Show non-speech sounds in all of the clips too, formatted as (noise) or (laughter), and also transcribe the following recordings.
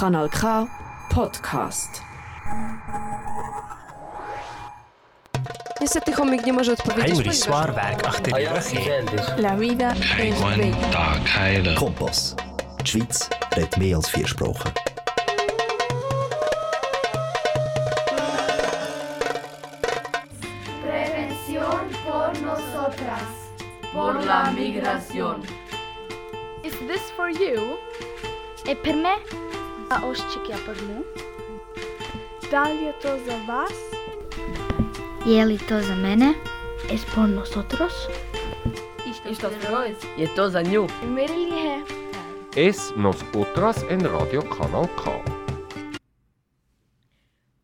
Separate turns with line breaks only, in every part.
Kanal K Podcast.
Niestety chomik nie może odpowiedzieć.
Achter die rug heeft.
La vida es bella.
Kompass. Die Schweiz redet mehr als vier Sprachen.
Prevención por nosotras.
por la migración.
Is this for you?
E per me? A oščik për mu?
Da li je to za vas?
Je li to za mene? Es por nosotros?
Isto es. Je to za nju.
Mirilihe.
Es nos otras en Radio Canal K.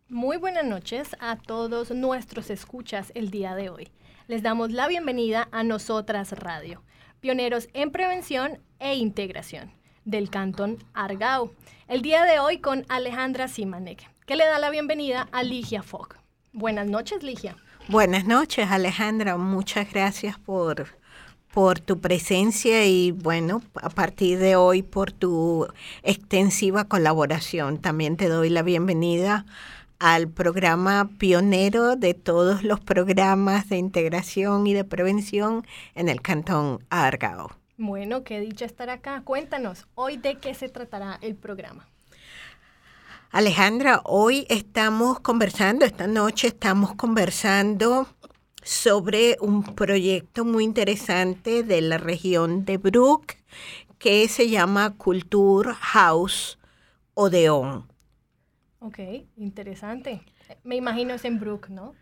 Muy buenas noches a todos nuestros escuchas el día de hoy. Les damos la bienvenida a Nosotras Radio, pioneros en prevención e integración del Cantón Argao. El día de hoy con Alejandra Simanek, que le da la bienvenida a Ligia Fogg. Buenas noches, Ligia.
Buenas noches, Alejandra. Muchas gracias por, por tu presencia y, bueno, a partir de hoy por tu extensiva colaboración. También te doy la bienvenida al programa pionero de todos los programas de integración y de prevención en el Cantón Argao.
Bueno, qué dicha estar acá. Cuéntanos, hoy de qué se tratará el programa.
Alejandra, hoy estamos conversando, esta noche estamos conversando sobre un proyecto muy interesante de la región de Brook que se llama Culture House Odeón.
Ok, interesante. Me imagino es en Brook, ¿no?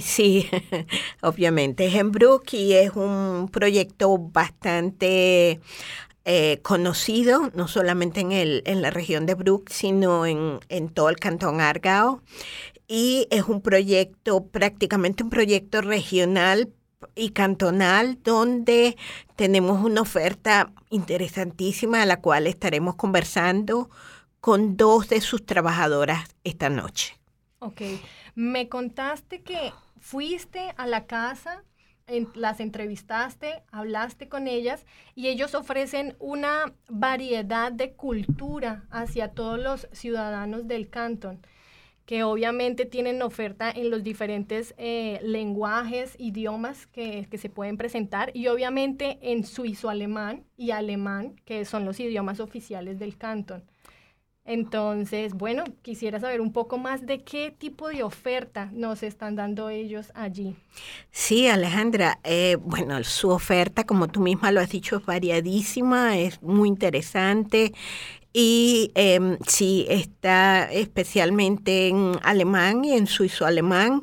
Sí, (laughs) obviamente es en Brook y es un proyecto bastante eh, conocido, no solamente en, el, en la región de Brook, sino en, en todo el cantón Argao. Y es un proyecto, prácticamente un proyecto regional y cantonal donde tenemos una oferta interesantísima a la cual estaremos conversando con dos de sus trabajadoras esta noche.
Ok, me contaste que fuiste a la casa, las entrevistaste, hablaste con ellas y ellos ofrecen una variedad de cultura hacia todos los ciudadanos del cantón que obviamente tienen oferta en los diferentes eh, lenguajes, idiomas que se pueden presentar y obviamente en suizo-alemán y alemán, que son los idiomas oficiales del cantón. Entonces, bueno, quisiera saber un poco más de qué tipo de oferta nos están dando ellos allí.
Sí, Alejandra, eh, bueno, su oferta, como tú misma lo has dicho, es variadísima, es muy interesante y eh, sí, está especialmente en alemán y en suizo-alemán.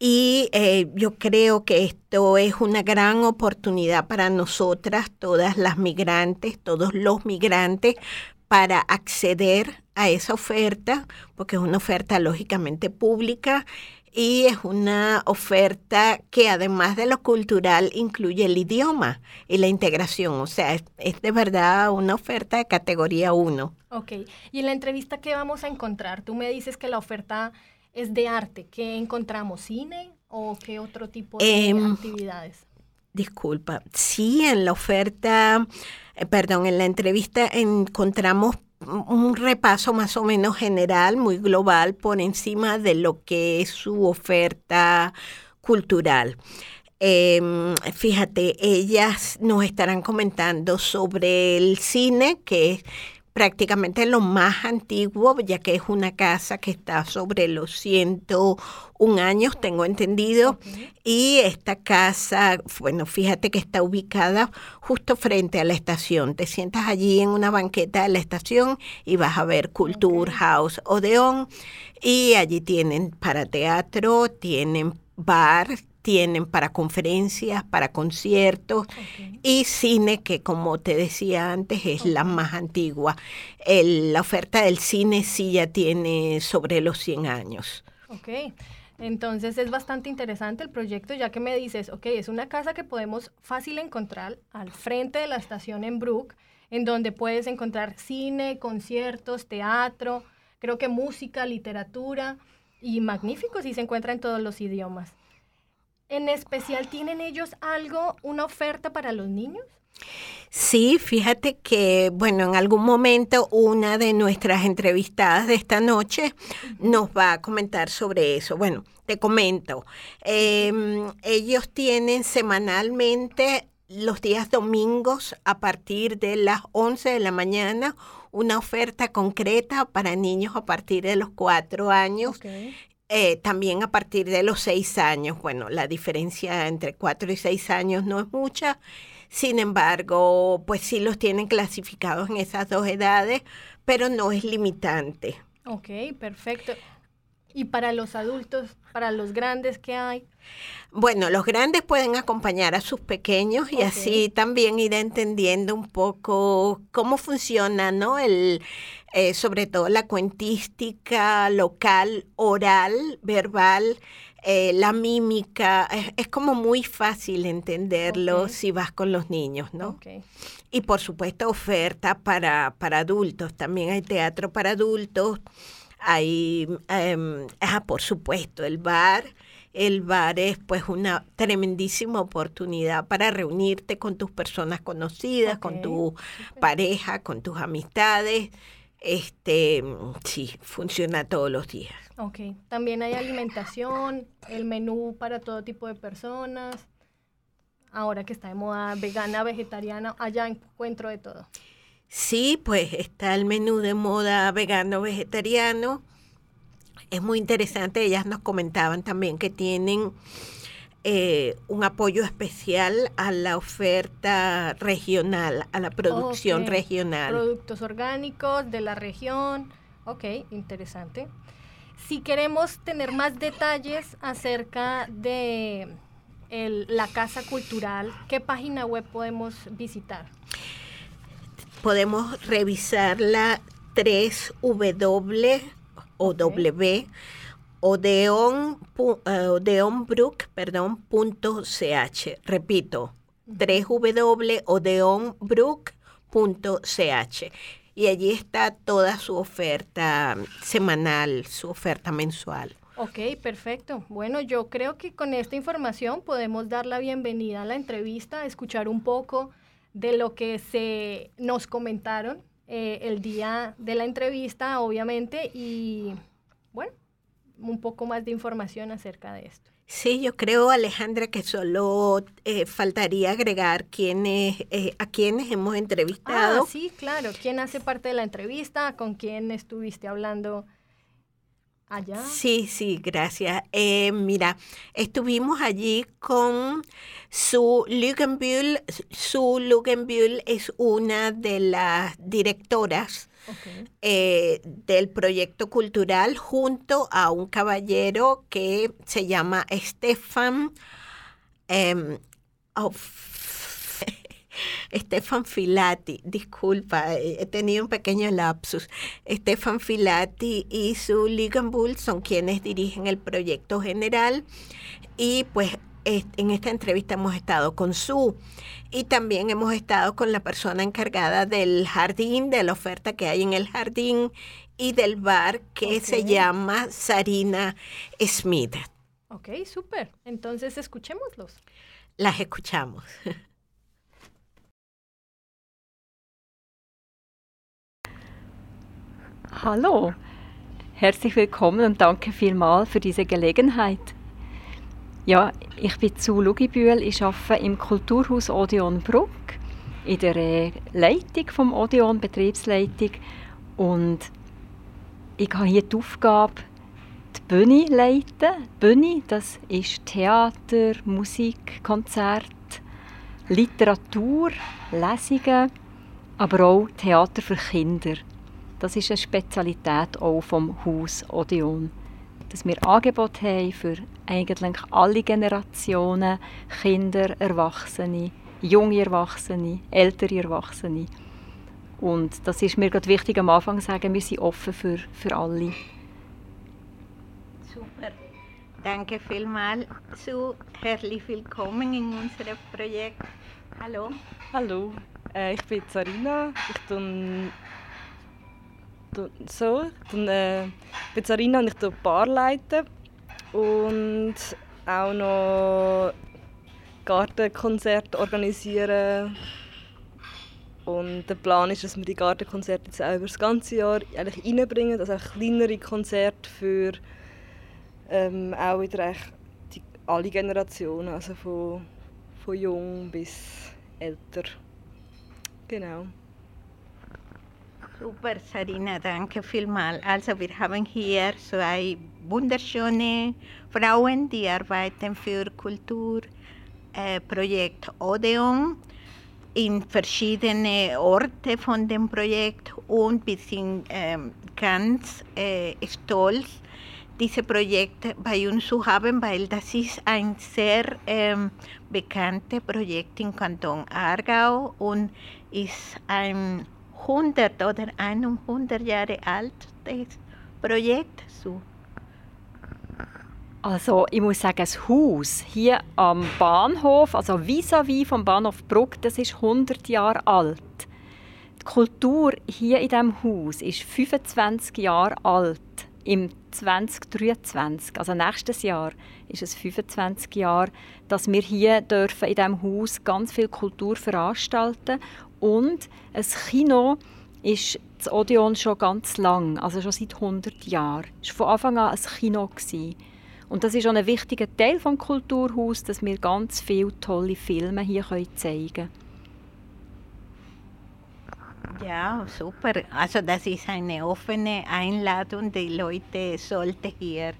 Y eh, yo creo que esto es una gran oportunidad para nosotras, todas las migrantes, todos los migrantes, para acceder a esa oferta, porque es una oferta lógicamente pública y es una oferta que además de lo cultural incluye el idioma y la integración. O sea, es, es de verdad una oferta de categoría 1.
Ok, y en la entrevista, ¿qué vamos a encontrar? Tú me dices que la oferta es de arte. ¿Qué encontramos? ¿Cine o qué otro tipo de
Em,
actividades?
Disculpa, sí, en la oferta, eh, perdón, en la entrevista encontramos un repaso más o menos general, muy global, por encima de lo que es su oferta cultural. Em, fíjate, ellas nos estarán comentando sobre el cine, que es prácticamente lo más antiguo, ya que es una casa que está sobre los 101 años, tengo entendido, y esta casa, bueno, fíjate que está ubicada justo frente a la estación. Te sientas allí en una banqueta de la estación y vas a ver Culture House Odeón, y allí tienen para teatro, tienen bar, tienen para conferencias, para conciertos y cine, que como te decía antes es la más antigua. El- la oferta del cine sí ya tiene sobre los 100 años.
Ok, entonces es bastante interesante el proyecto, ya que me dices, ok, es una casa que podemos fácil encontrar al frente de la estación en Brook, en donde puedes encontrar cine, conciertos, teatro, creo que música, literatura y magnífico si se encuentra en todos los idiomas. En especial, ¿tienen ellos algo, una oferta para los niños?
Sí, fíjate que, bueno, en algún momento una de nuestras entrevistadas de esta noche nos va a comentar sobre eso. Bueno, te comento, em, ellos tienen semanalmente los días domingos a partir de las 11 de la mañana una oferta concreta para niños a partir de los 4 años. Eh, también a partir de los 6 años. Bueno, la diferencia entre 4 y 6 años no es mucha. Sin embargo, pues sí los tienen clasificados en esas dos edades, pero no es limitante.
Ok, perfecto. ¿Y para los adultos, para los grandes, qué hay?
Bueno, los grandes pueden acompañar a sus pequeños y así también ir entendiendo un poco cómo funciona, ¿no? El, eh, sobre todo la cuentística local, oral, verbal, eh, la mímica. Es, como muy fácil entenderlo si vas con los niños, ¿no? Y por supuesto oferta para, para adultos. También hay teatro para adultos hay, em, ah, por supuesto, el bar. El bar es pues una tremendísima oportunidad para reunirte con tus personas conocidas, con tu pareja, con tus amistades. Este, sí, funciona todos los días.
Ok, también hay alimentación, el menú para todo tipo de personas. Ahora que está de moda vegana, vegetariana, allá encuentro de todo.
Sí, pues está el menú de moda vegano vegetariano. Es muy interesante, ellas nos comentaban también que tienen eh, un apoyo especial a la oferta regional, a la producción regional.
Productos orgánicos de la región. Ok, interesante. Si queremos tener más detalles acerca de la Casa Cultural, ¿qué página web podemos visitar?
Podemos revisar la 3W o W odeon, odeonbrook, perdón, punto ch. Repito, 3W odeonbrook.ch. Y allí está toda su oferta semanal, su oferta mensual.
Ok, perfecto. Bueno, yo creo que con esta información podemos dar la bienvenida a la entrevista, escuchar un poco de lo que se nos comentaron eh, el día de la entrevista, obviamente, y bueno, un poco más de información acerca de esto.
Sí, yo creo, Alejandra, que solo eh, faltaría agregar quiénes, eh, a quienes hemos entrevistado.
Ah, sí, claro. ¿Quién hace parte de la entrevista? ¿Con quién estuviste hablando allá?
Sí, sí, gracias. mira, estuvimos allí con su Lugenbühl, su Lugenbühl es una de las directoras eh, del proyecto cultural junto a un caballero que se llama Stefan em, (laughs) Stefan Filati, disculpa, he tenido un pequeño lapsus. Stefan Filati y su Lugenbühl son quienes dirigen el proyecto general y pues en esta entrevista hemos estado con Su y también hemos estado con la persona encargada del jardín, de la oferta que hay en el jardín y del bar que se llama Sarina Smith.
Ok, súper. Entonces escuchémoslos.
Las escuchamos. (laughs)
Hallo, herzlich willkommen und danke vielmals für diese Gelegenheit. Ja, ich bin zu Lugibühl. Ich arbeite im Kulturhaus Odeon Bruck in der äh, Leitung vom Odeon, Betriebsleitung. Und ich habe hier die Aufgabe, die Bühne leiten. Die Bühne, das ist Theater, Musik, Konzert, Literatur, Lesungen, aber auch Theater für Kinder. Das ist eine Spezialität auch vom Haus Odeon dass wir Angebote haben für eigentlich alle Generationen, Kinder, Erwachsene, junge Erwachsene, ältere Erwachsene. Und das ist mir gerade wichtig am Anfang zu sagen, wir sind offen für, für alle.
Super. Danke vielmals. So, herzlich willkommen in unserem Projekt. Hallo.
Hallo, äh, ich bin Sarina. Ich tue so. Dann äh, Sarina und ich die Bar leiten und auch noch Gartenkonzerte organisieren Und der Plan ist, dass wir die Gartenkonzerte jetzt auch über das ganze Jahr eigentlich reinbringen, also auch kleinere Konzerte für ähm, auch wieder die, alle Generationen, also von, von jung bis älter. Genau.
Super, Sarina, danke vielmals. Also wir haben hier zwei wunderschöne Frauen, die arbeiten für Kulturprojekt äh, Odeon in verschiedene Orte von dem Projekt und wir sind äh, ganz äh, stolz, diese Projekte bei uns zu haben, weil das ist ein sehr ähm, bekanntes Projekt im Kanton Aargau und ist ein 100 oder 100 Jahre altes Projekt. So.
Also ich muss sagen, das Haus hier am Bahnhof, also vis-à-vis -vis vom Bahnhof Bruck, das ist 100 Jahre alt. Die Kultur hier in diesem Haus ist 25 Jahre alt. Im 2023, also nächstes Jahr, ist es 25 Jahre, dass wir hier dürfen in diesem Haus ganz viel Kultur veranstalten und ein Kino ist das Odeon schon ganz lang, also schon seit 100 Jahren. Es war von Anfang an ein Kino. Und das ist auch ein wichtiger Teil des Kulturhaus, dass wir ganz viele tolle Filme hier zeigen können.
Ja, super. Also das ist eine offene Einladung. Die Leute sollten hier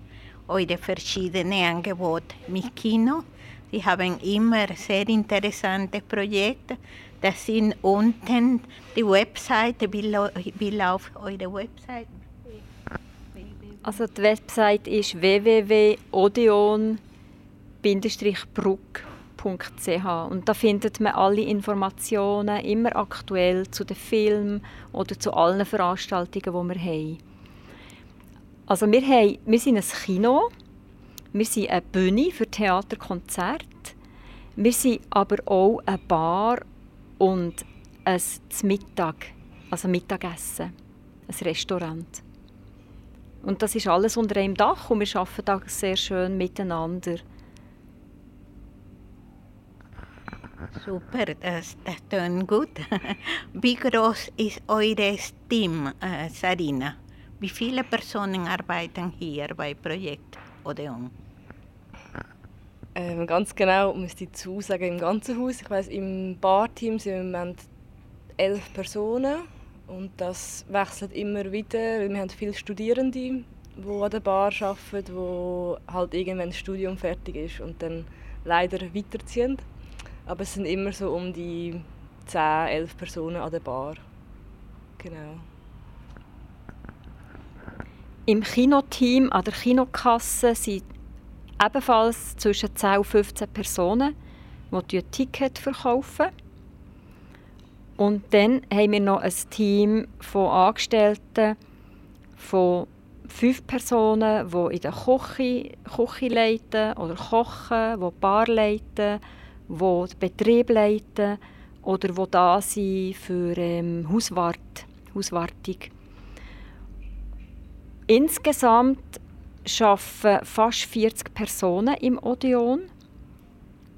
eure verschiedenen Angebote mit Kino. Sie haben immer sehr interessante Projekte. Das sind unten die Webseite. Wie, wie läuft eure Webseite?
Also die Website ist www.odeon-bruck.ch und da findet man alle Informationen, immer aktuell zu den Filmen oder zu allen Veranstaltungen, die wir haben. Also wir, haben, wir sind ein Kino, wir sind eine Bühne für Theaterkonzerte, wir sind aber auch eine Bar und ein Mittag, also Mittagessen, ein Restaurant. Und das ist alles unter einem Dach und wir arbeiten da sehr schön miteinander.
Super, das, das klingt gut. (laughs) Wie groß ist euer Team, äh, Sarina? Wie viele Personen arbeiten hier bei Projekt Odeon?
Ähm, ganz genau müsste ich zusagen im ganzen Haus. Ich weiß, im Barteam sind wir im Moment elf Personen und das wechselt immer wieder, weil wir haben viele Studierende, die an der Bar arbeiten, die halt irgendwann das Studium fertig ist und dann leider weiterziehen. Aber es sind immer so um die 10, 11 Personen an der Bar. Genau.
Im Kinoteam an der Kinokasse sind ebenfalls zwischen 10 und 15 Personen, die Ticket verkaufen. Und dann haben wir noch ein Team von Angestellten, von fünf Personen, die in der Küche, Küche leiten oder kochen, die Bar leiten, die den Betrieb leiten oder die da sind für ähm, Hauswart, Hauswartung. Insgesamt arbeiten fast 40 Personen im Odeon,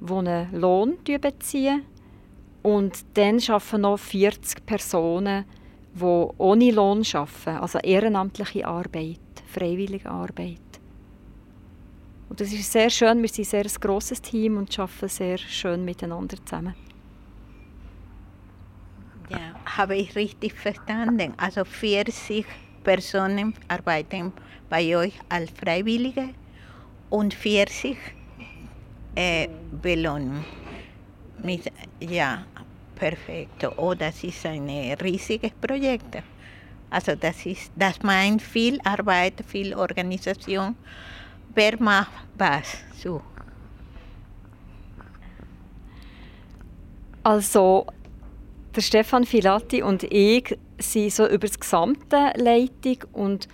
die einen Lohn beziehen und dann arbeiten noch 40 Personen, die ohne Lohn arbeiten, also ehrenamtliche Arbeit, freiwillige Arbeit. Und das ist sehr schön, wir sind ein sehr grosses Team und arbeiten sehr schön miteinander zusammen.
Ja, habe ich richtig verstanden. Also 40 Personen arbeiten bei euch als Freiwillige und 40 äh, belohnen. Mit, ja, perfekt. Oh, das ist ein riesiges Projekt. Also das, ist, das meint viel Arbeit, viel Organisation. Wer macht was? So.
Also der Stefan Filati und ich sind so über das gesamte Leitung und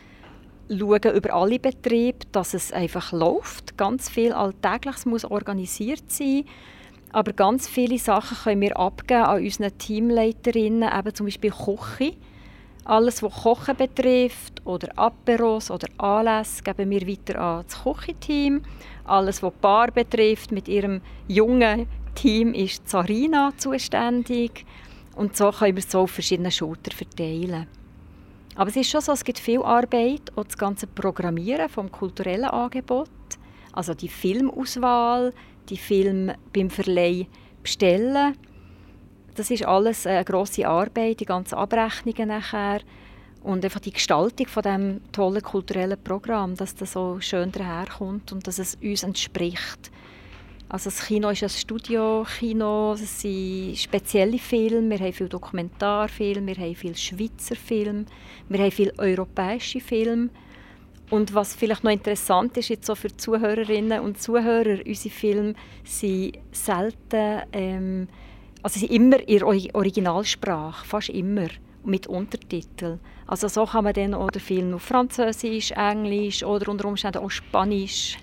schauen über alle Betriebe, dass es einfach läuft. Ganz viel Alltägliches muss organisiert sein. Aber ganz viele Sachen können wir abgeben an unseren Teamleiterinnen, eben zum Beispiel Küche. Alles, was Kochen betrifft oder Aperos oder Anlässe, geben wir weiter an das Küchenteam. Alles, was Bar betrifft, mit ihrem jungen Team ist Sarina zuständig. Und so können wir es so auf verschiedene Schultern verteilen. Aber es ist schon so, es gibt viel Arbeit, auch das ganze Programmieren vom kulturellen Angebot, also die Filmauswahl, die Film beim Verleih bestellen. Das ist alles eine grosse Arbeit, die ganzen Abrechnungen nachher und einfach die Gestaltung von dem tollen kulturellen Programm, dass das so schön daherkommt und dass es uns entspricht. Also das Kino ist ein Studio-Kino, es sind spezielle Filme, wir haben viele Dokumentarfilme, wir haben viele Schweizer Filme, wir haben viele europäische Filme. Und was vielleicht noch interessant ist jetzt so für Zuhörerinnen und Zuhörer, unsere Filme sind selten, ähm, also sind immer in Originalsprache, fast immer, mit Untertiteln. Also so kann man dann auch den Film auf Französisch, Englisch oder unter Umständen auch Spanisch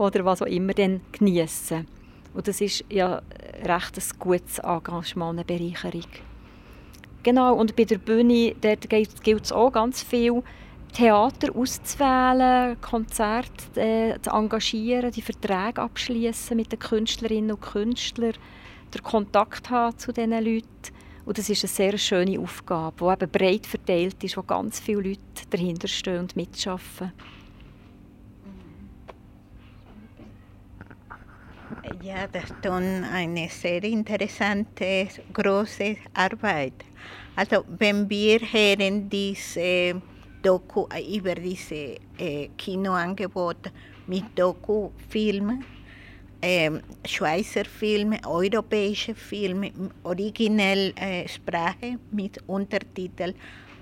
oder was auch immer dann geniessen. Und das ist ja recht ein gutes Engagement, eine Bereicherung. Genau, und bei der Bühne gilt es auch ganz viel, Theater auszuwählen, Konzerte äh, zu engagieren, die Verträge abschließen mit den Künstlerinnen und Künstlern, den Kontakt haben zu diesen Leuten. Und das ist eine sehr schöne Aufgabe, die eben breit verteilt ist, wo ganz viele Leute dahinter stehen und mitarbeiten.
Ja, das ist eine sehr interessante, große Arbeit. Also wenn wir hören diese Doku über diese äh, Kinoangebot mit Doku-Filmen, äh, Schweizer Filme, europäische Filme, originell äh, Sprache mit Untertitel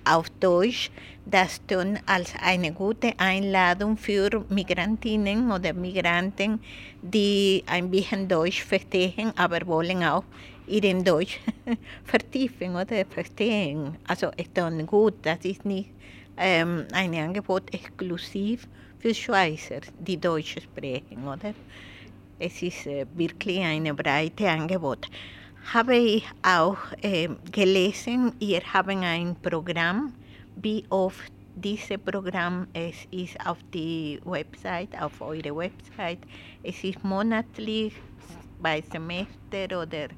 auf Deutsch, das dann als eine gute Einladung für Migrantinnen oder Migranten, die ein bisschen Deutsch verstehen, aber wollen auch ihren Deutsch (laughs) vertiefen oder verstehen. Also ist dann gut, das ist nicht ähm, ein Angebot exklusiv für Schweizer, die Deutsch sprechen, oder? Es ist äh, wirklich ein breites Angebot habe ich auch äh, gelesen, ihr habt ein Programm, wie oft dieses Programm es ist auf die Website, auf eure Website. Es ist monatlich, bei Semester oder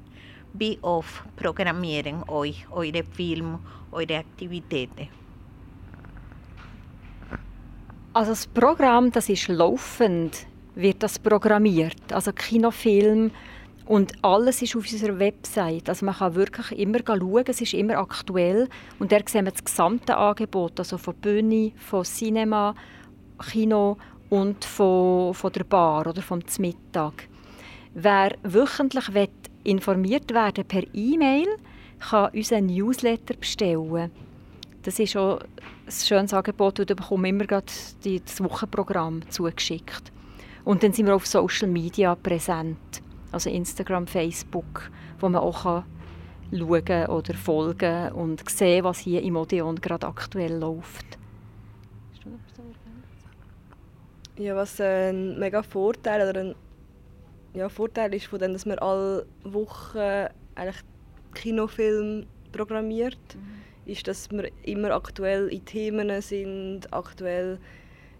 wie oft programmieren euch eure Filme, eure Aktivitäten?
Also das Programm, das ist laufend, wird das programmiert. Also Kinofilm, und alles ist auf unserer Website. Also man kann wirklich immer schauen, es ist immer aktuell. Und da sehen wir das gesamte Angebot, also von Bühne, von Cinema, Kino und von, von der Bar oder vom Mittag. Wer wöchentlich informiert werden per E-Mail, kann unseren Newsletter bestellen. Das ist auch ein schönes Angebot und da bekommen immer das Wochenprogramm zugeschickt. Und dann sind wir auf Social Media präsent also Instagram, Facebook, wo man auch kann schauen oder folgen und sehen, was hier im Odeon gerade aktuell läuft.
Ja, was ein mega Vorteil oder ein ja, Vorteil ist von dem, dass man alle Wochen eigentlich Kinofilm programmiert, mhm. ist, dass wir immer aktuell in Themen sind, aktuell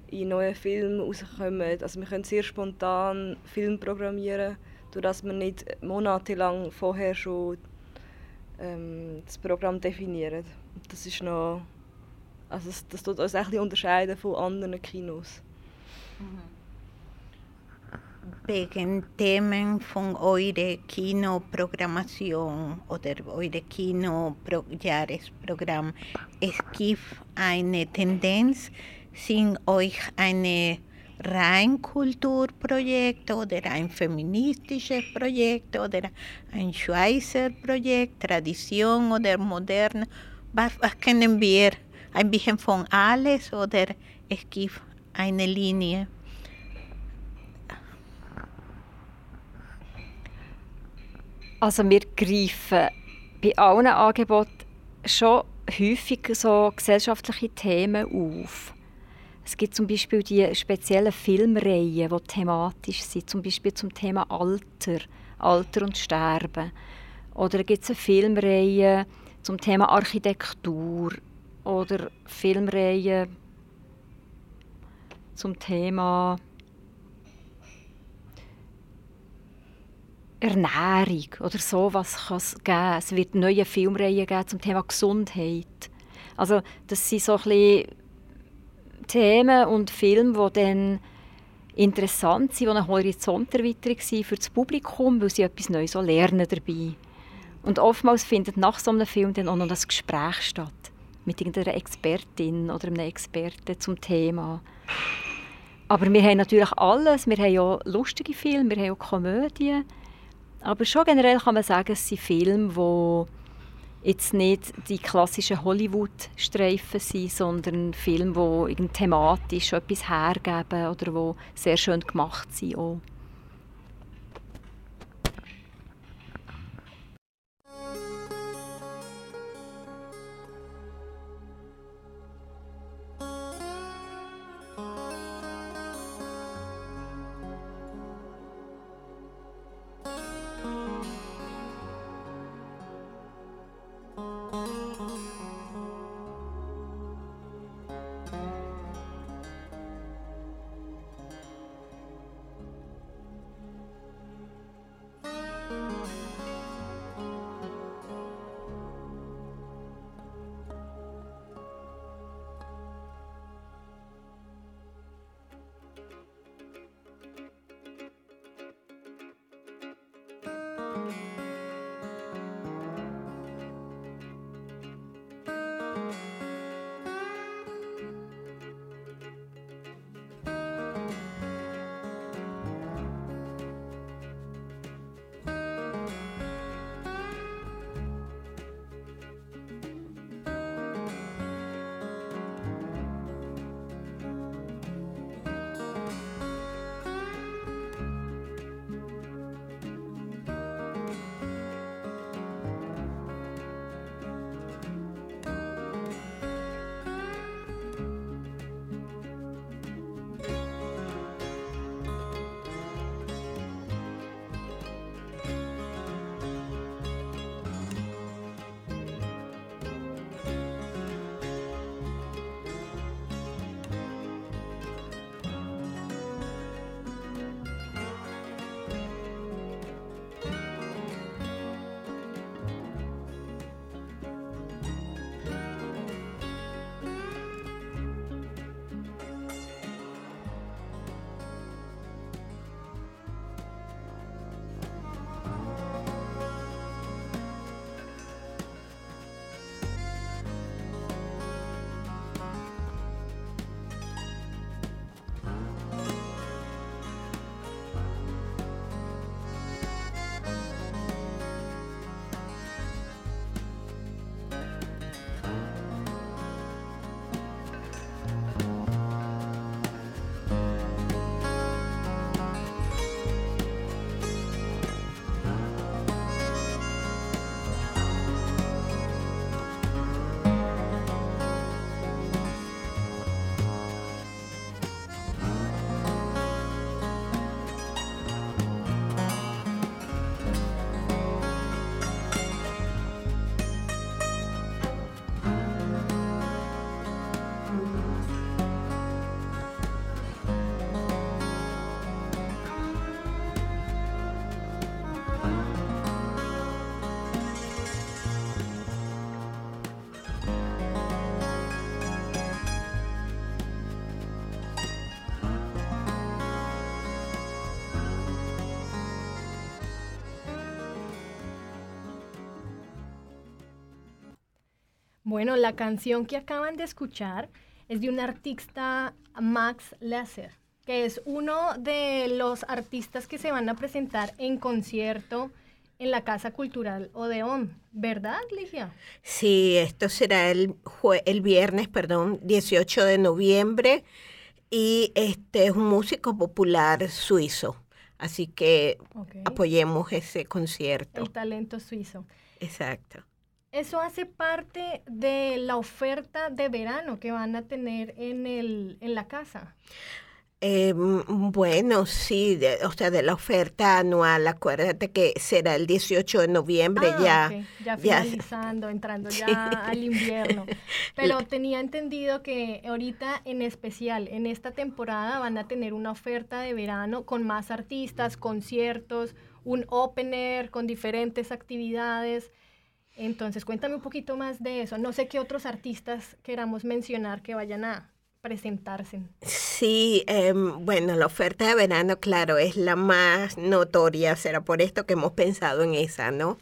in neuen Filmen rauskommen. Also wir können sehr spontan Film programmieren dass man nicht monatelang vorher schon ähm, das Programm definiert. Das ist noch, also das, das tut uns ein unterscheiden von anderen Kinos.
Wegen Themen von eurer Kinoprogrammation oder eure Kinojahresprogramm, es gibt eine Tendenz, sind euch eine rein Kulturprojekt oder ein feministisches Projekt oder ein Schweizer Projekt, Tradition oder modern. Was, was kennen wir? Ein bisschen von alles oder es gibt eine Linie?
Also wir greifen bei allen Angeboten schon häufig so gesellschaftliche Themen auf. Es gibt zum Beispiel die speziellen Filmreihen, die thematisch sind, zum Beispiel zum Thema Alter, Alter und Sterben. Oder gibt es eine Filmreihe zum Thema Architektur oder Filmreihen zum Thema Ernährung oder sowas kann es geben. Es wird neue Filmreihen geben zum Thema Gesundheit. Also das sind so ein bisschen Themen und Filme, die dann interessant sind, die eine Horizonterweiterung sind für das Publikum, weil sie etwas Neues so lernen dabei. Und oftmals findet nach so einem Film dann auch noch das Gespräch statt mit irgendeiner Expertin oder einem Experten zum Thema. Aber wir haben natürlich alles. Wir haben ja lustige Filme, wir haben auch Komödien. Aber schon generell kann man sagen, es sind Filme, die jetzt nicht die klassischen Hollywood-Streifen sind, sondern Filme, die thematisch etwas hergeben oder die sehr schön gemacht sind. Auch.
Bueno, la canción que acaban de escuchar es de un artista, Max Lasser, que es uno de los artistas que se van a presentar en concierto en la Casa Cultural Odeón, ¿verdad, Ligia?
Sí, esto será el, el viernes, perdón, 18 de noviembre y este es un músico popular suizo, así que apoyemos ese concierto.
El talento suizo.
Exacto.
Eso hace parte de la oferta de verano que van a tener en, el, en la casa.
Eh, bueno, sí, o sea, de la oferta anual, acuérdate que será el 18 de noviembre
ah, ya. Ya finalizando, entrando (laughs) ya al invierno. (laughs) Pero tenía entendido que ahorita en especial, en esta temporada, van a tener una oferta de verano con más artistas, conciertos,
un opener con diferentes actividades. Entonces, cuéntame un poquito más de eso. No sé qué otros artistas queramos mencionar que vayan a presentarse.
Sí, em, bueno, la oferta de verano, claro, es la más notoria, será por esto que hemos pensado en esa, ¿no?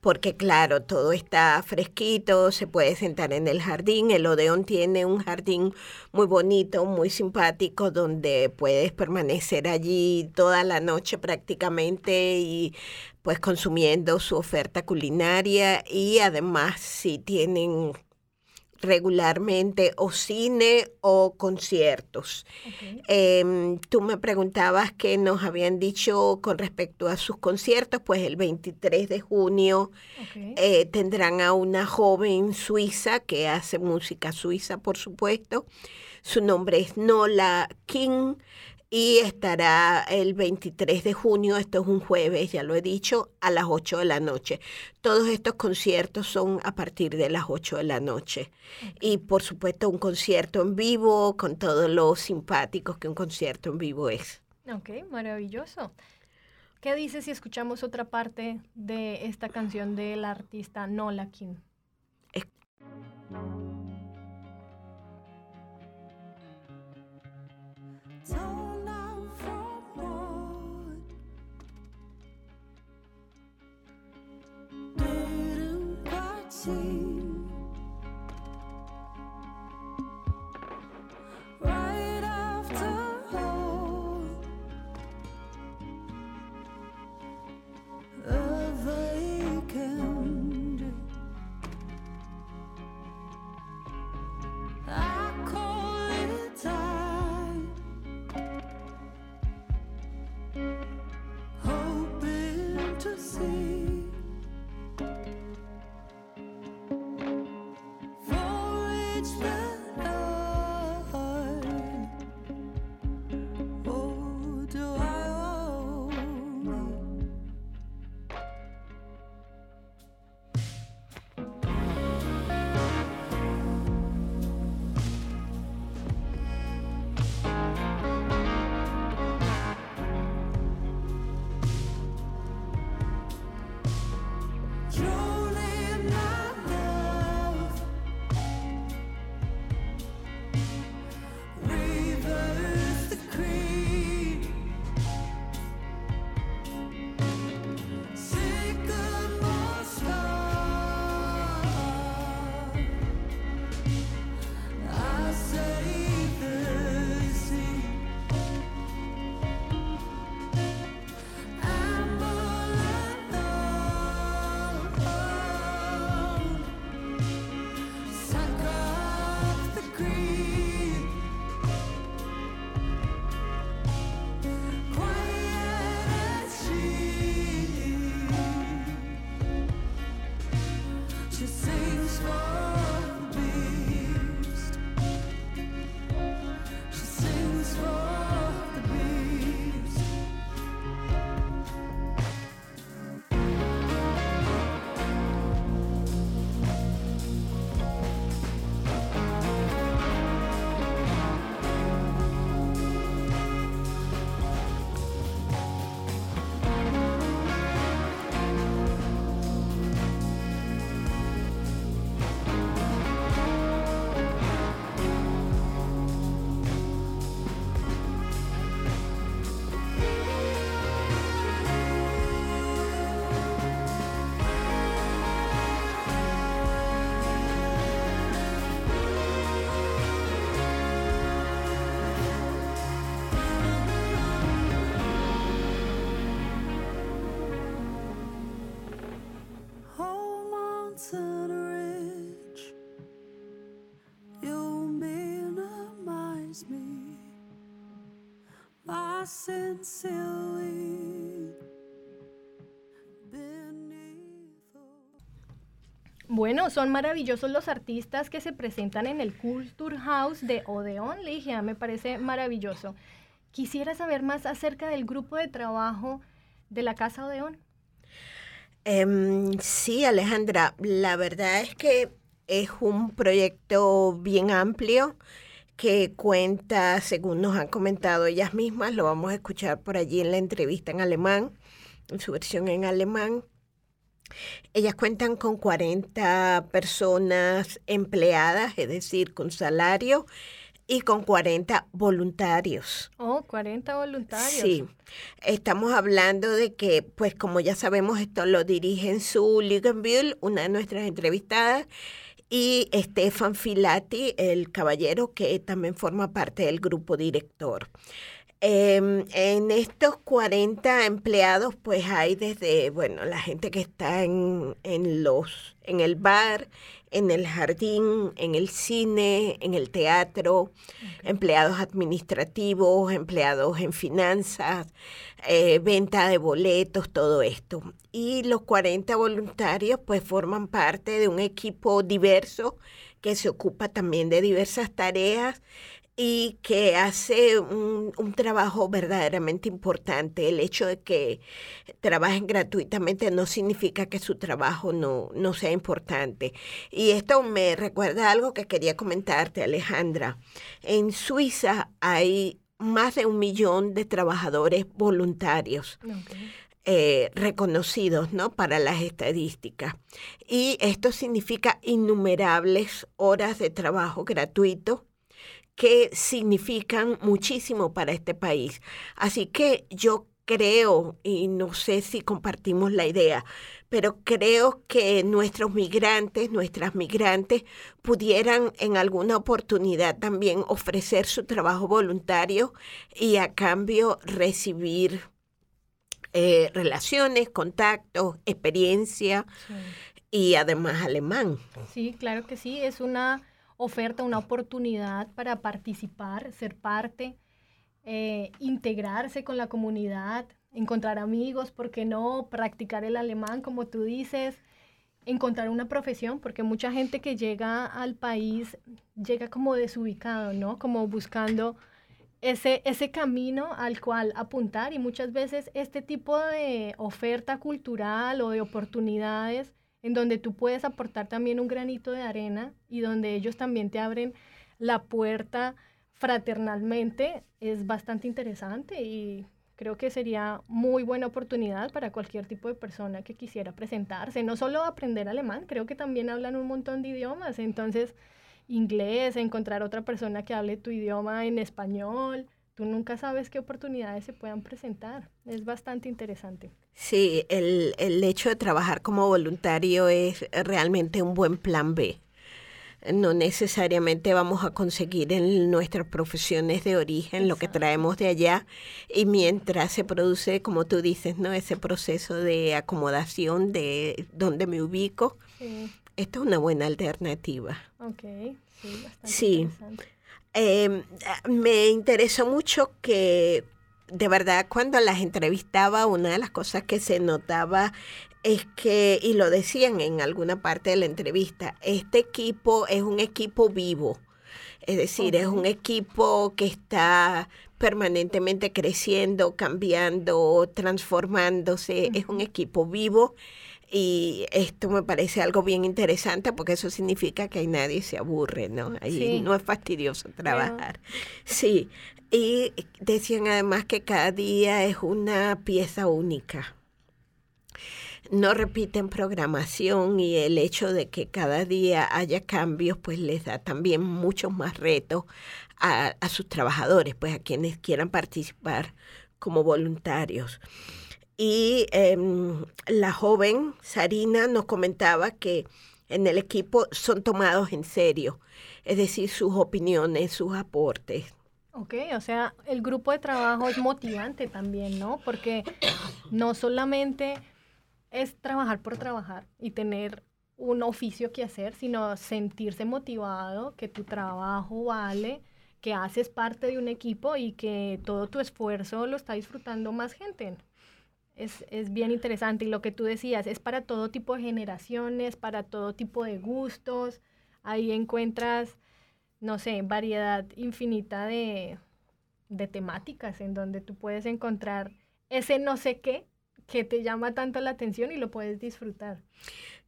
porque claro, todo está fresquito, se puede sentar en el jardín. El Odeón tiene un jardín muy bonito, muy simpático, donde puedes permanecer allí toda la noche prácticamente y pues consumiendo su oferta culinaria y además si tienen regularmente o cine o conciertos. Em, tú me preguntabas qué nos habían dicho con respecto a sus conciertos, pues el 23 de junio eh, tendrán a una joven suiza que hace música suiza, por supuesto. Su nombre es Nola King y estará el 23 de junio, esto es un jueves, ya lo he dicho, a las 8 de la noche. Todos estos conciertos son a partir de las 8 de la noche. Y por supuesto un concierto en vivo con todos los simpáticos que un concierto en vivo es.
Ok, maravilloso. ¿Qué dices si escuchamos otra parte de esta canción del artista Nola Bueno, son maravillosos los artistas que se presentan en el Culture House de Odeon, Ligia, me parece maravilloso. Quisiera saber más acerca del grupo de trabajo de la Casa Odeon.
Em, sí, Alejandra, la verdad es que es un proyecto bien amplio que cuenta, según nos han comentado ellas mismas, lo vamos a escuchar por allí en la entrevista en alemán, en su versión en alemán. Ellas cuentan con 40 personas empleadas, es decir, con salario, y con 40 voluntarios.
Oh, 40 voluntarios.
Sí, estamos hablando de que, pues como ya sabemos, esto lo dirige su Lugenbühl, una de nuestras entrevistadas, y Stefan Filati, el caballero que también forma parte del grupo director. Em, en estos 40 empleados, pues hay desde, bueno, la gente que está en, en, los, en el bar, en el jardín, en el cine, en el teatro, empleados administrativos, empleados en finanzas, eh, venta de boletos, todo esto. Y los 40 voluntarios pues forman parte de un equipo diverso que se ocupa también de diversas tareas y que hace un, trabajo verdaderamente importante. El hecho de que trabajen gratuitamente no significa que su trabajo no, no sea importante. Y esto me recuerda algo que quería comentarte, Alejandra. En Suiza hay más de un millón de trabajadores voluntarios. Eh, reconocidos ¿no? para las estadísticas. Y esto significa innumerables horas de trabajo gratuito que significan muchísimo para este país. Así que yo creo, y no sé si compartimos la idea, pero creo que nuestros migrantes, nuestras migrantes, pudieran en alguna oportunidad también ofrecer su trabajo voluntario y a cambio recibir eh, relaciones, contactos, experiencia y además alemán.
Sí, claro que sí, es una oferta, una oportunidad para participar, ser parte, eh, integrarse con la comunidad, encontrar amigos, ¿por qué no? Practicar el alemán, como tú dices, encontrar una profesión, porque mucha gente que llega al país llega como desubicado, ¿no? Como buscando ese, ese camino al cual apuntar y muchas veces este tipo de oferta cultural o de oportunidades en donde tú puedes aportar también un granito de arena y donde ellos también te abren la puerta fraternalmente, es bastante interesante y creo que sería muy buena oportunidad para cualquier tipo de persona que quisiera presentarse, no solo aprender alemán, creo que también hablan un montón de idiomas, entonces inglés, encontrar otra persona que hable tu idioma en español, tú nunca sabes qué oportunidades se puedan presentar. Es bastante interesante.
Sí, el, el hecho de trabajar como voluntario es realmente un buen plan B. No necesariamente vamos a conseguir en nuestras profesiones de origen lo que traemos de allá y mientras se produce, como tú dices, no ese proceso de acomodación de dónde me ubico, esto es una buena alternativa.
Ok, sí, bastante
sí.
interesante.
Eh, me interesó mucho que de verdad cuando las entrevistaba, una de las cosas que se notaba es que, y lo decían en alguna parte de la entrevista, este equipo es un equipo vivo. Es decir, es un equipo que está permanentemente creciendo, cambiando, transformándose. Es un equipo vivo y esto me parece algo bien interesante porque eso significa que ahí nadie se aburre, ¿no? Ahí no es fastidioso trabajar. Sí, y decían además que cada día es una pieza única. No repiten programación y el hecho de que cada día haya cambios, pues les da también muchos más retos a, a sus trabajadores, pues a quienes quieran participar como voluntarios. Y em, la joven Sarina nos comentaba que en el equipo son tomados en serio, es decir, sus opiniones, sus aportes.
Ok, o sea, el grupo de trabajo es motivante también, ¿no? Porque no solamente es trabajar por trabajar y tener un oficio que hacer, sino sentirse motivado, que tu trabajo vale, que haces parte de un equipo y que todo tu esfuerzo lo está disfrutando más gente es, bien interesante. Y lo que tú decías, es para todo tipo de generaciones, para todo tipo de gustos. Ahí encuentras, no sé, variedad infinita de, temáticas en donde tú puedes encontrar ese no sé qué que te llama tanto la atención y lo puedes disfrutar.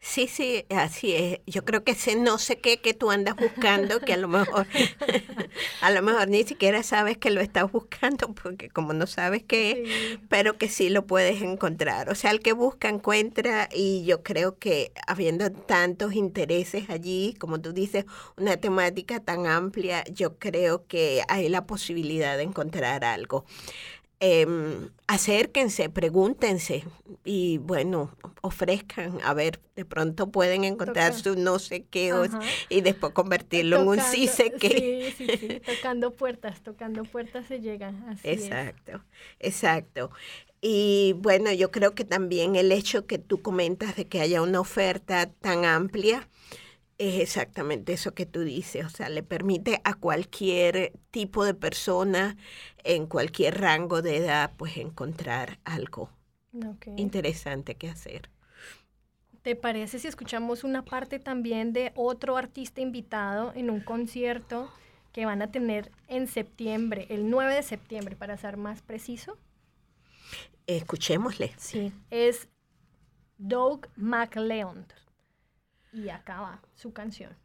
Sí, sí, así es. Yo creo que ese no sé qué que tú andas buscando, que a lo mejor, (laughs) a lo mejor ni siquiera sabes que lo estás buscando, porque como no sabes qué pero que sí lo puedes encontrar. O sea, el que busca encuentra y yo creo que habiendo tantos intereses allí, como tú dices, una temática tan amplia, yo creo que hay la posibilidad de encontrar algo eh, acérquense, pregúntense y bueno, ofrezcan, a ver, de pronto pueden encontrar su no sé qué y después convertirlo en un sí sé qué.
Sí, sí, sí, (laughs) tocando puertas, tocando puertas se llegan. Así
exacto, exacto. Y bueno, yo creo que también el hecho que tú comentas de que haya una oferta tan amplia, es exactamente eso que tú dices, o sea, le permite a cualquier tipo de persona en cualquier rango de edad pues encontrar algo interesante que hacer.
¿Te parece si escuchamos una parte también de otro artista invitado en un concierto que van a tener en septiembre, el 9 de septiembre, para ser más preciso?
Escuchémosle.
Sí, es Doug McLeod y acaba su canción.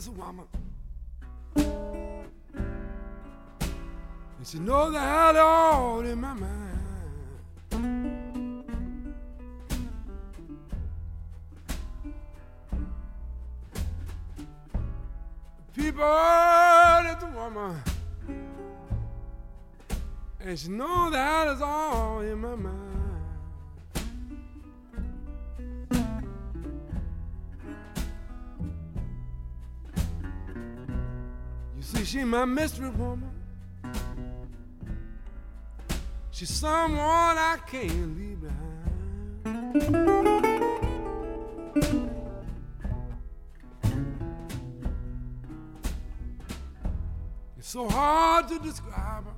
There's a woman. And she knows I had it all in my mind. People, there's a woman. And she knows that it's all in my mind. She my mystery woman. She's someone I can't leave behind. It's so hard to describe her.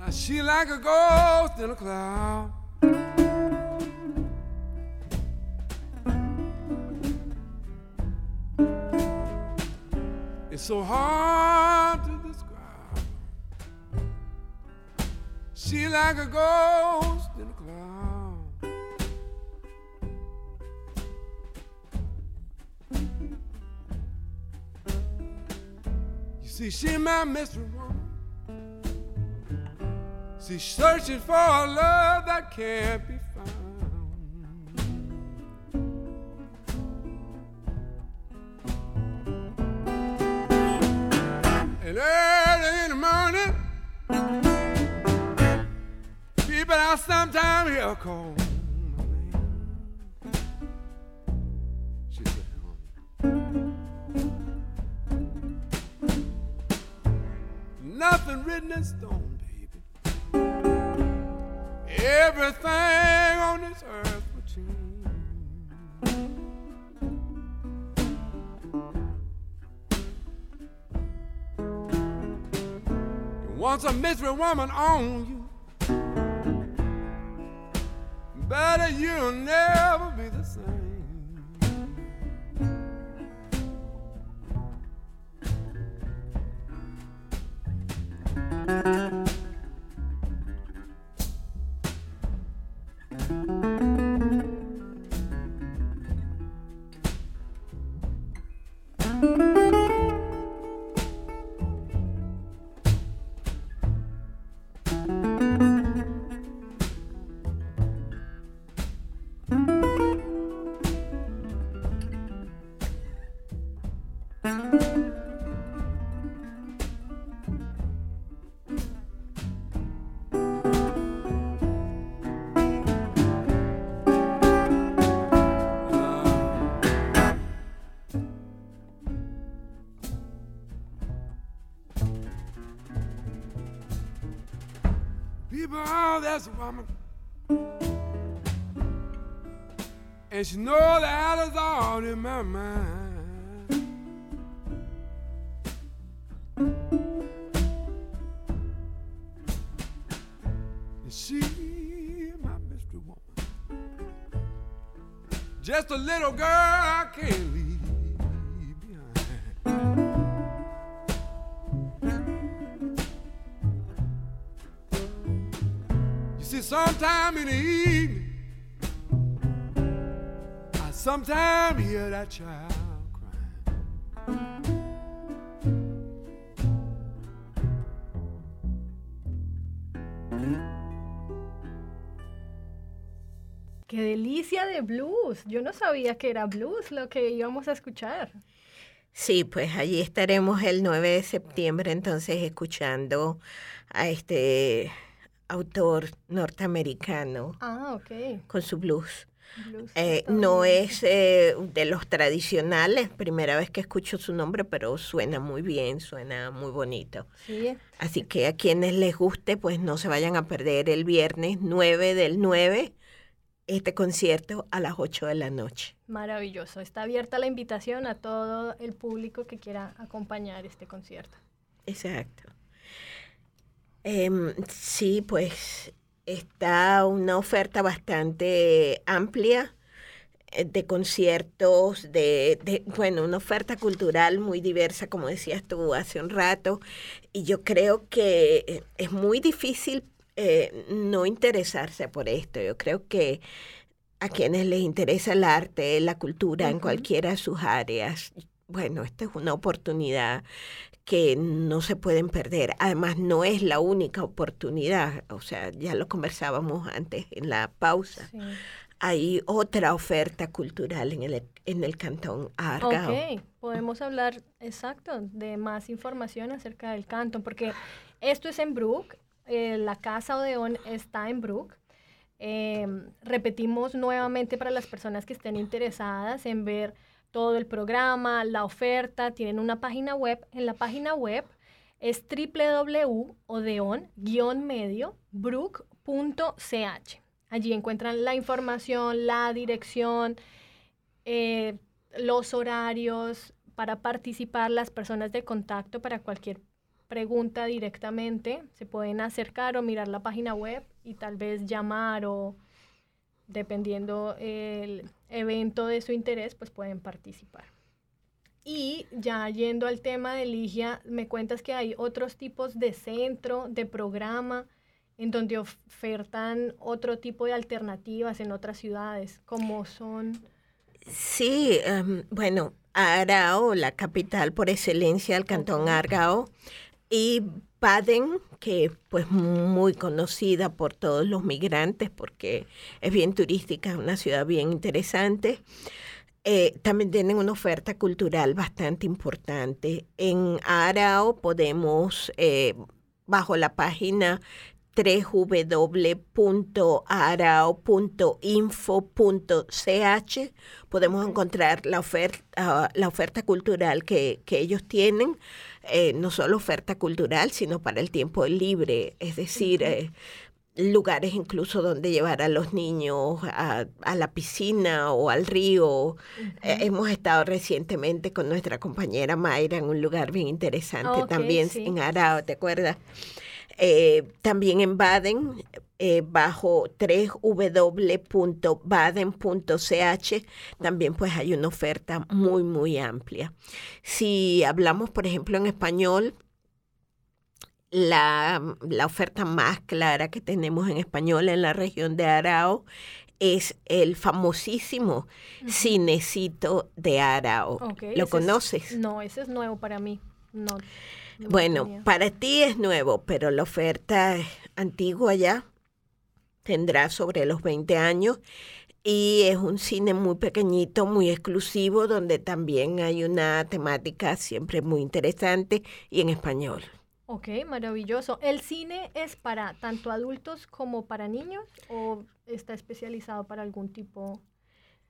Uh, she like a ghost in a cloud. So hard to describe. She like a ghost in a cloud. You see, she my woman. She's searching for a love that can't be And early in the morning, people out sometime here call my name. She said, Nothing written in stone, misery woman on you, better you'll never And she know that is all in my mind. And she, my mystery woman, just a little girl I can't leave behind. You see, sometime in the evening, sometime hear that child crying.
¡Qué delicia de blues! Yo no sabía que era blues lo que íbamos a escuchar.
Sí, pues allí estaremos el 9 de septiembre entonces escuchando a este autor norteamericano
Ah, ok.
con su blues. Eh, no es eh, de los tradicionales, primera vez que escucho su nombre, pero suena muy bien, suena muy bonito.
Sí.
Así que a quienes les guste, pues no se vayan a perder el viernes 9 del 9 este concierto a las 8 de la noche.
Maravilloso. Está abierta la invitación a todo el público que quiera acompañar este concierto.
Exacto. Em, sí, pues está una oferta bastante amplia eh, de conciertos, de, de, bueno, una oferta cultural muy diversa, como decías tú hace un rato, y yo creo que eh, es muy difícil eh, no interesarse por esto. Yo creo que a quienes les interesa el arte, la cultura, en cualquiera de sus áreas, bueno, esta es una oportunidad que no se pueden perder. Además, no es la única oportunidad, o sea, ya lo conversábamos antes en la pausa.
Sí.
Hay otra oferta cultural en el, en el cantón Argao.
Ok, podemos hablar exacto de más información acerca del canto, porque esto es en Brook, eh, la Casa Odeón está en Brook. Eh, repetimos nuevamente para las personas que estén interesadas en ver todo el programa, la oferta, tienen una página web. En la página web es www.odeon-medio.brook.ch. Allí encuentran la información, la dirección, eh, los horarios para participar, las personas de contacto para cualquier pregunta directamente. Se pueden acercar o mirar la página web y tal vez llamar o dependiendo el evento de su interés, pues pueden participar. Y ya yendo al tema de Ligia, me cuentas que hay otros tipos de centro, de programa, en donde ofertan otro tipo de alternativas en otras ciudades, como son...
Sí, em, bueno, Arao, la capital por excelencia del cantón Argao, y Baden, que pues muy conocida por todos los migrantes porque es bien turística, es una ciudad bien interesante. Eh, también tienen una oferta cultural bastante importante. En Arao podemos, eh, bajo la página www.arao.info.ch podemos encontrar la oferta, la oferta cultural que, que ellos tienen, eh, no solo oferta cultural, sino para el tiempo libre, es decir, eh, lugares incluso donde llevar a los niños a, a la piscina o al río. Eh, hemos estado recientemente con nuestra compañera Mayra en un lugar bien interesante
Ah,
también
sí.
en Arao, ¿te acuerdas? Eh, también en Baden, eh, bajo www.baden.ch, también pues hay una oferta muy, muy amplia. Si hablamos, por ejemplo, en español, la, la oferta más clara que tenemos en español en la región de Arao es el famosísimo Cinecito de Arao. ¿Lo
es-
conoces?
no, ese es nuevo para mí. No.
Bueno, para ti es nuevo, pero la oferta es antigua ya. Tendrá sobre los 20 años y es un cine muy pequeñito, muy exclusivo, donde también hay una temática siempre muy interesante y en español.
Ok, maravilloso. ¿El cine es para tanto adultos como para niños o está especializado para algún tipo?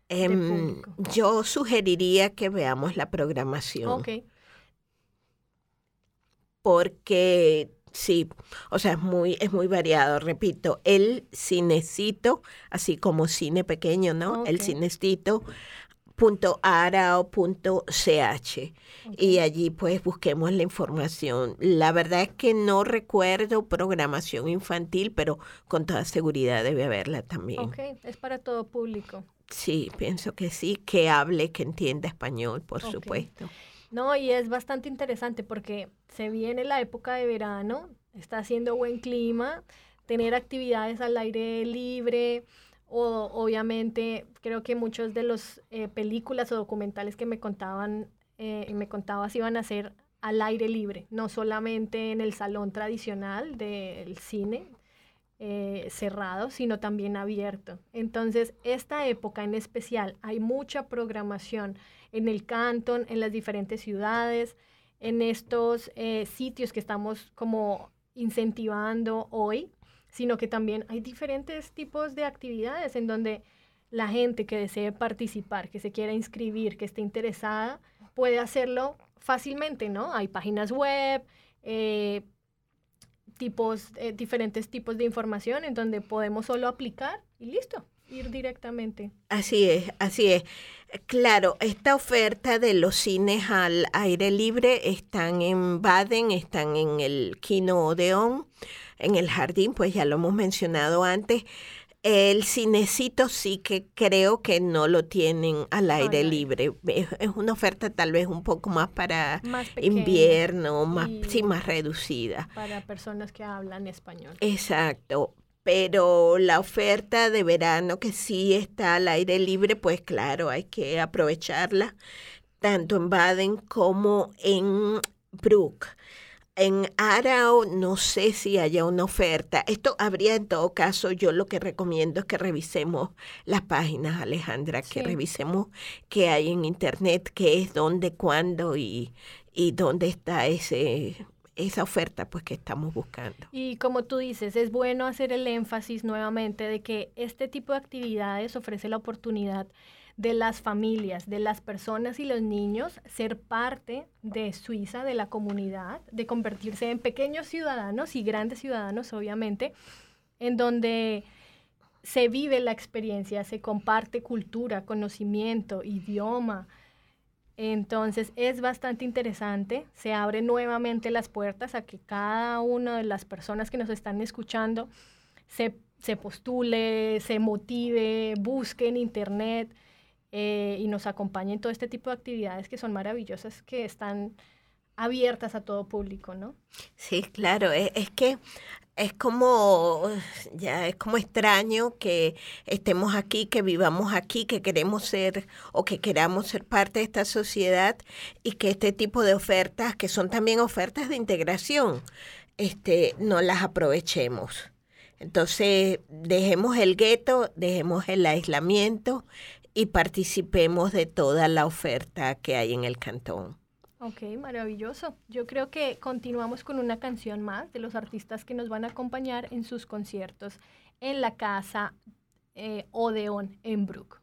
Em,
público.
yo sugeriría que veamos la programación
Ok,
porque Sí, o sea, es muy, es muy variado. Repito, el cinecito, así como cine pequeño, ¿no? El cinecito .arao.ch y allí pues busquemos la información. La verdad es que no recuerdo programación infantil, pero con toda seguridad debe haberla también.
Ok, es para todo público.
Sí, pienso que sí, que hable, que entienda español, por supuesto.
No, y es bastante interesante porque se viene la época de verano, está haciendo buen clima, tener actividades al aire libre, o obviamente creo que muchos de los eh, películas o documentales que me contaban eh, me contabas iban a ser al aire libre, no solamente en el salón tradicional del cine eh, cerrado, sino también abierto. Entonces, esta época en especial hay mucha programación en el Canton, en las diferentes ciudades, en estos sitios que estamos como incentivando hoy sino que también hay diferentes tipos de actividades en donde la gente que desee participar, que se quiera inscribir, que esté interesada, puede hacerlo fácilmente, ¿no? Hay páginas web, eh, tipos, eh, diferentes tipos de información en donde podemos solo aplicar y listo, ir directamente.
Así es, así es. Claro, esta oferta de los cines al aire libre están en Baden, están en el Kino Odeon en el jardín, pues ya lo hemos mencionado antes. El cinecito sí que creo que no lo tienen al aire libre. Es una oferta tal vez un poco más para invierno, más, sí, más reducida.
Para personas que hablan español.
Exacto. Pero la oferta de verano que sí está al aire libre, pues claro, hay que aprovecharla, tanto en Baden como en Brook. En Arao no sé si haya una oferta. Esto habría en todo caso, yo lo que recomiendo es que revisemos las páginas, Alejandra, que revisemos qué hay en Internet, qué es, dónde, cuándo y, y dónde está ese, esa oferta pues que estamos buscando.
Y como tú dices, es bueno hacer el énfasis nuevamente de que este tipo de actividades ofrece la oportunidad de las familias, de las personas y los niños ser parte de Suiza, de la comunidad, de convertirse en pequeños ciudadanos y grandes ciudadanos, obviamente, en donde se vive la experiencia, se comparte cultura, conocimiento, idioma. Entonces es bastante interesante, se abren nuevamente las puertas a que cada una de las personas que nos están escuchando se, se postule, se motive, busque en internet, eh, y nos acompaña en todo este tipo de actividades que son maravillosas, que están abiertas a todo público, ¿no?
Sí, claro, es, es, que es como ya es como extraño que estemos aquí, que vivamos aquí, que queremos ser o que queramos ser parte de esta sociedad y que este tipo de ofertas, que son también ofertas de integración, este no las aprovechemos. Entonces, dejemos el gueto, dejemos el aislamiento y participemos de toda la oferta que hay en el cantón.
Ok, maravilloso. Yo creo que continuamos con una canción más de los artistas que nos van a acompañar en sus conciertos en la casa eh, Odeon en Brook.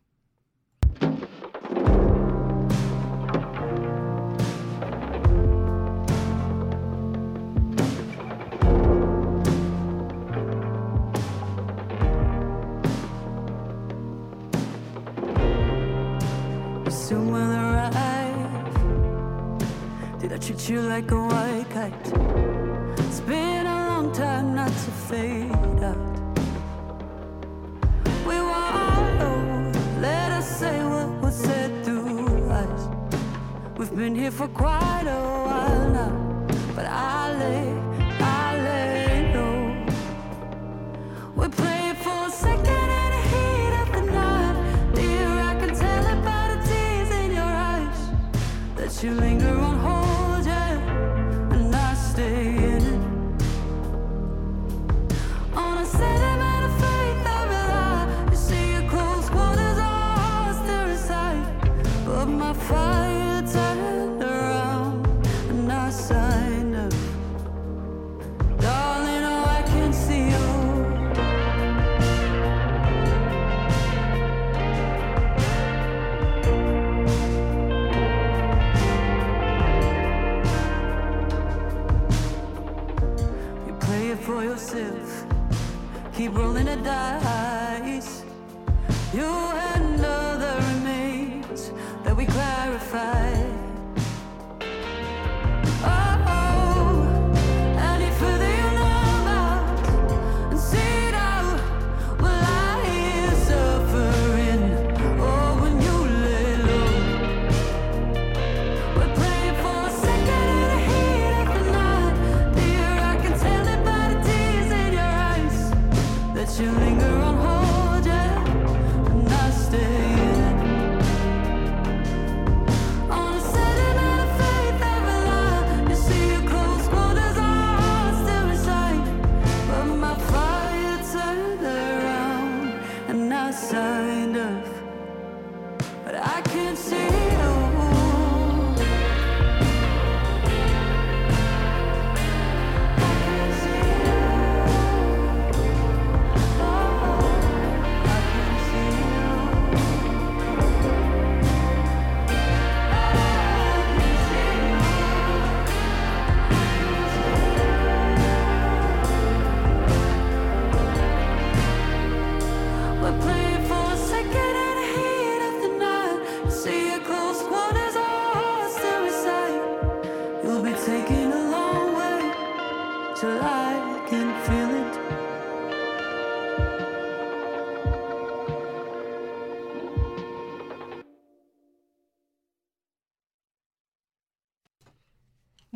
Did I treat you like a white kite? It's been a long time not to fade out. We wallow, let us say what was said through eyes. We've been here for quite a while now, but I lay, I lay low. We play for a second. you linger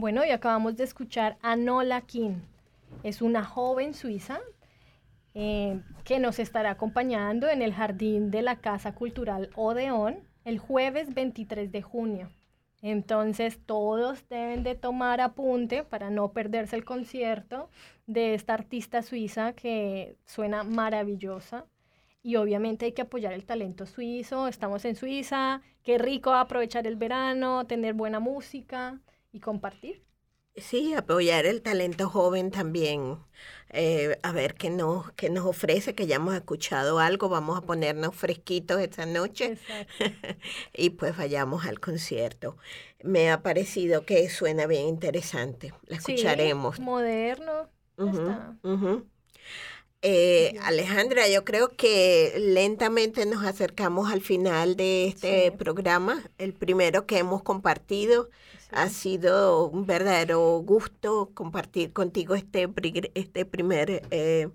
Bueno, y acabamos de escuchar a Nola King. Es una joven suiza eh, que nos estará acompañando en el jardín de la Casa Cultural Odeón el jueves 23 de junio. Entonces todos deben de tomar apunte para no perderse el concierto de esta artista suiza que suena maravillosa. Y obviamente hay que apoyar el talento suizo. Estamos en Suiza. Qué rico aprovechar el verano, tener buena música y compartir.
Sí, apoyar el talento joven también, eh, a ver qué nos, qué nos ofrece, que ya hemos escuchado algo, vamos a ponernos fresquitos esta noche (laughs) y pues vayamos al concierto. Me ha parecido que suena bien interesante, la escucharemos.
Sí, moderno.
Eh, Alejandra, yo creo que lentamente nos acercamos al final de este programa, el primero que hemos compartido. Ha sido un verdadero gusto compartir contigo este, este primer eh,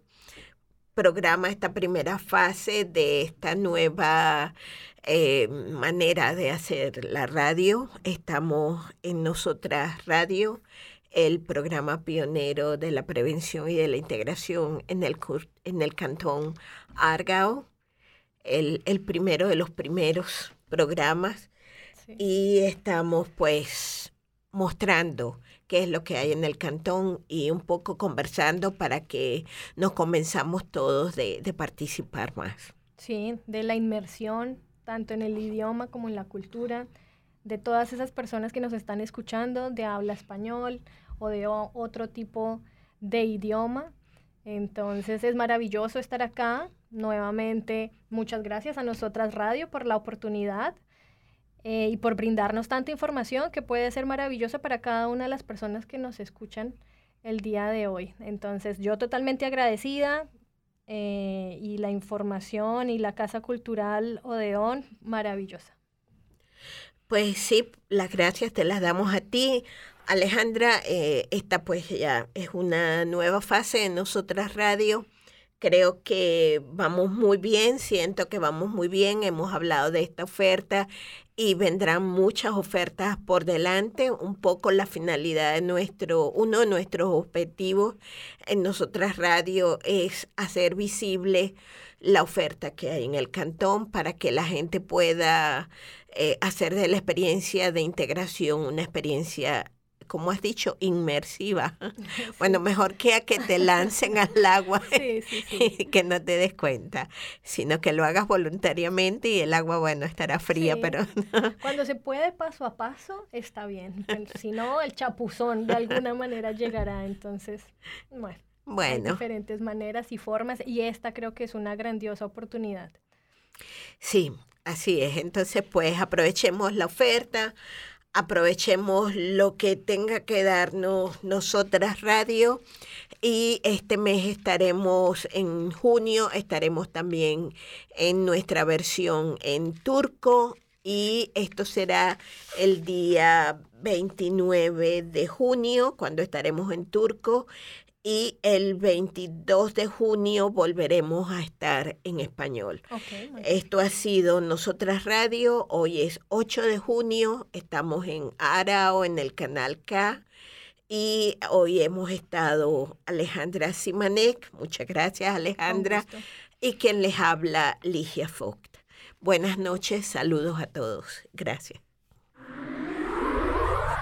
programa, esta primera fase de esta nueva eh, manera de hacer la radio. Estamos en Nosotras Radio, el programa pionero de la prevención y de la integración en el, en el cantón Argao, el, el primero de los primeros programas y estamos pues mostrando qué es lo que hay en el cantón y un poco conversando para que nos convenzamos todos de, participar más.
Sí, de la inmersión, tanto en el idioma como en la cultura, de todas esas personas que nos están escuchando, de habla español o de otro tipo de idioma. Entonces es maravilloso estar acá. Nuevamente, muchas gracias a nosotras Radio por la oportunidad eh, y por brindarnos tanta información que puede ser maravillosa para cada una de las personas que nos escuchan el día de hoy. Entonces, yo totalmente agradecida eh, y la información y la Casa Cultural Odeón, maravillosa.
Pues sí, las gracias te las damos a ti. Alejandra, eh, esta pues ya es una nueva fase en Nosotras Radio. Creo que vamos muy bien, siento que vamos muy bien. Hemos hablado de esta oferta y vendrán muchas ofertas por delante. Un poco la finalidad de nuestro, uno de nuestros objetivos en Nosotras Radio es hacer visible la oferta que hay en el cantón para que la gente pueda eh, hacer de la experiencia de integración una experiencia como has dicho, inmersiva. (laughs) Bueno, mejor que a que te lancen (laughs) al agua (laughs) y que no te des cuenta, sino que lo hagas voluntariamente y el agua, bueno, estará fría, pero...
Cuando se puede paso a paso, está bien. Si no, el chapuzón de alguna manera llegará. Entonces, bueno,
bueno.
Hay diferentes maneras y formas y esta creo que es una grandiosa oportunidad.
Sí, así es. Entonces, pues aprovechemos la oferta aprovechemos lo que tenga que darnos nosotras radio y este mes estaremos en junio, estaremos también en nuestra versión en turco y esto será el día 29 de junio cuando estaremos en turco y el 22 de junio volveremos a estar en español.
Okay,
Esto ha sido Nosotras Radio, hoy es 8 de junio, estamos en Arao, en el canal K, y hoy hemos estado Alejandra Simanek, muchas gracias Alejandra, y quien les habla Ligia Vogt. Buenas noches, saludos a todos, gracias.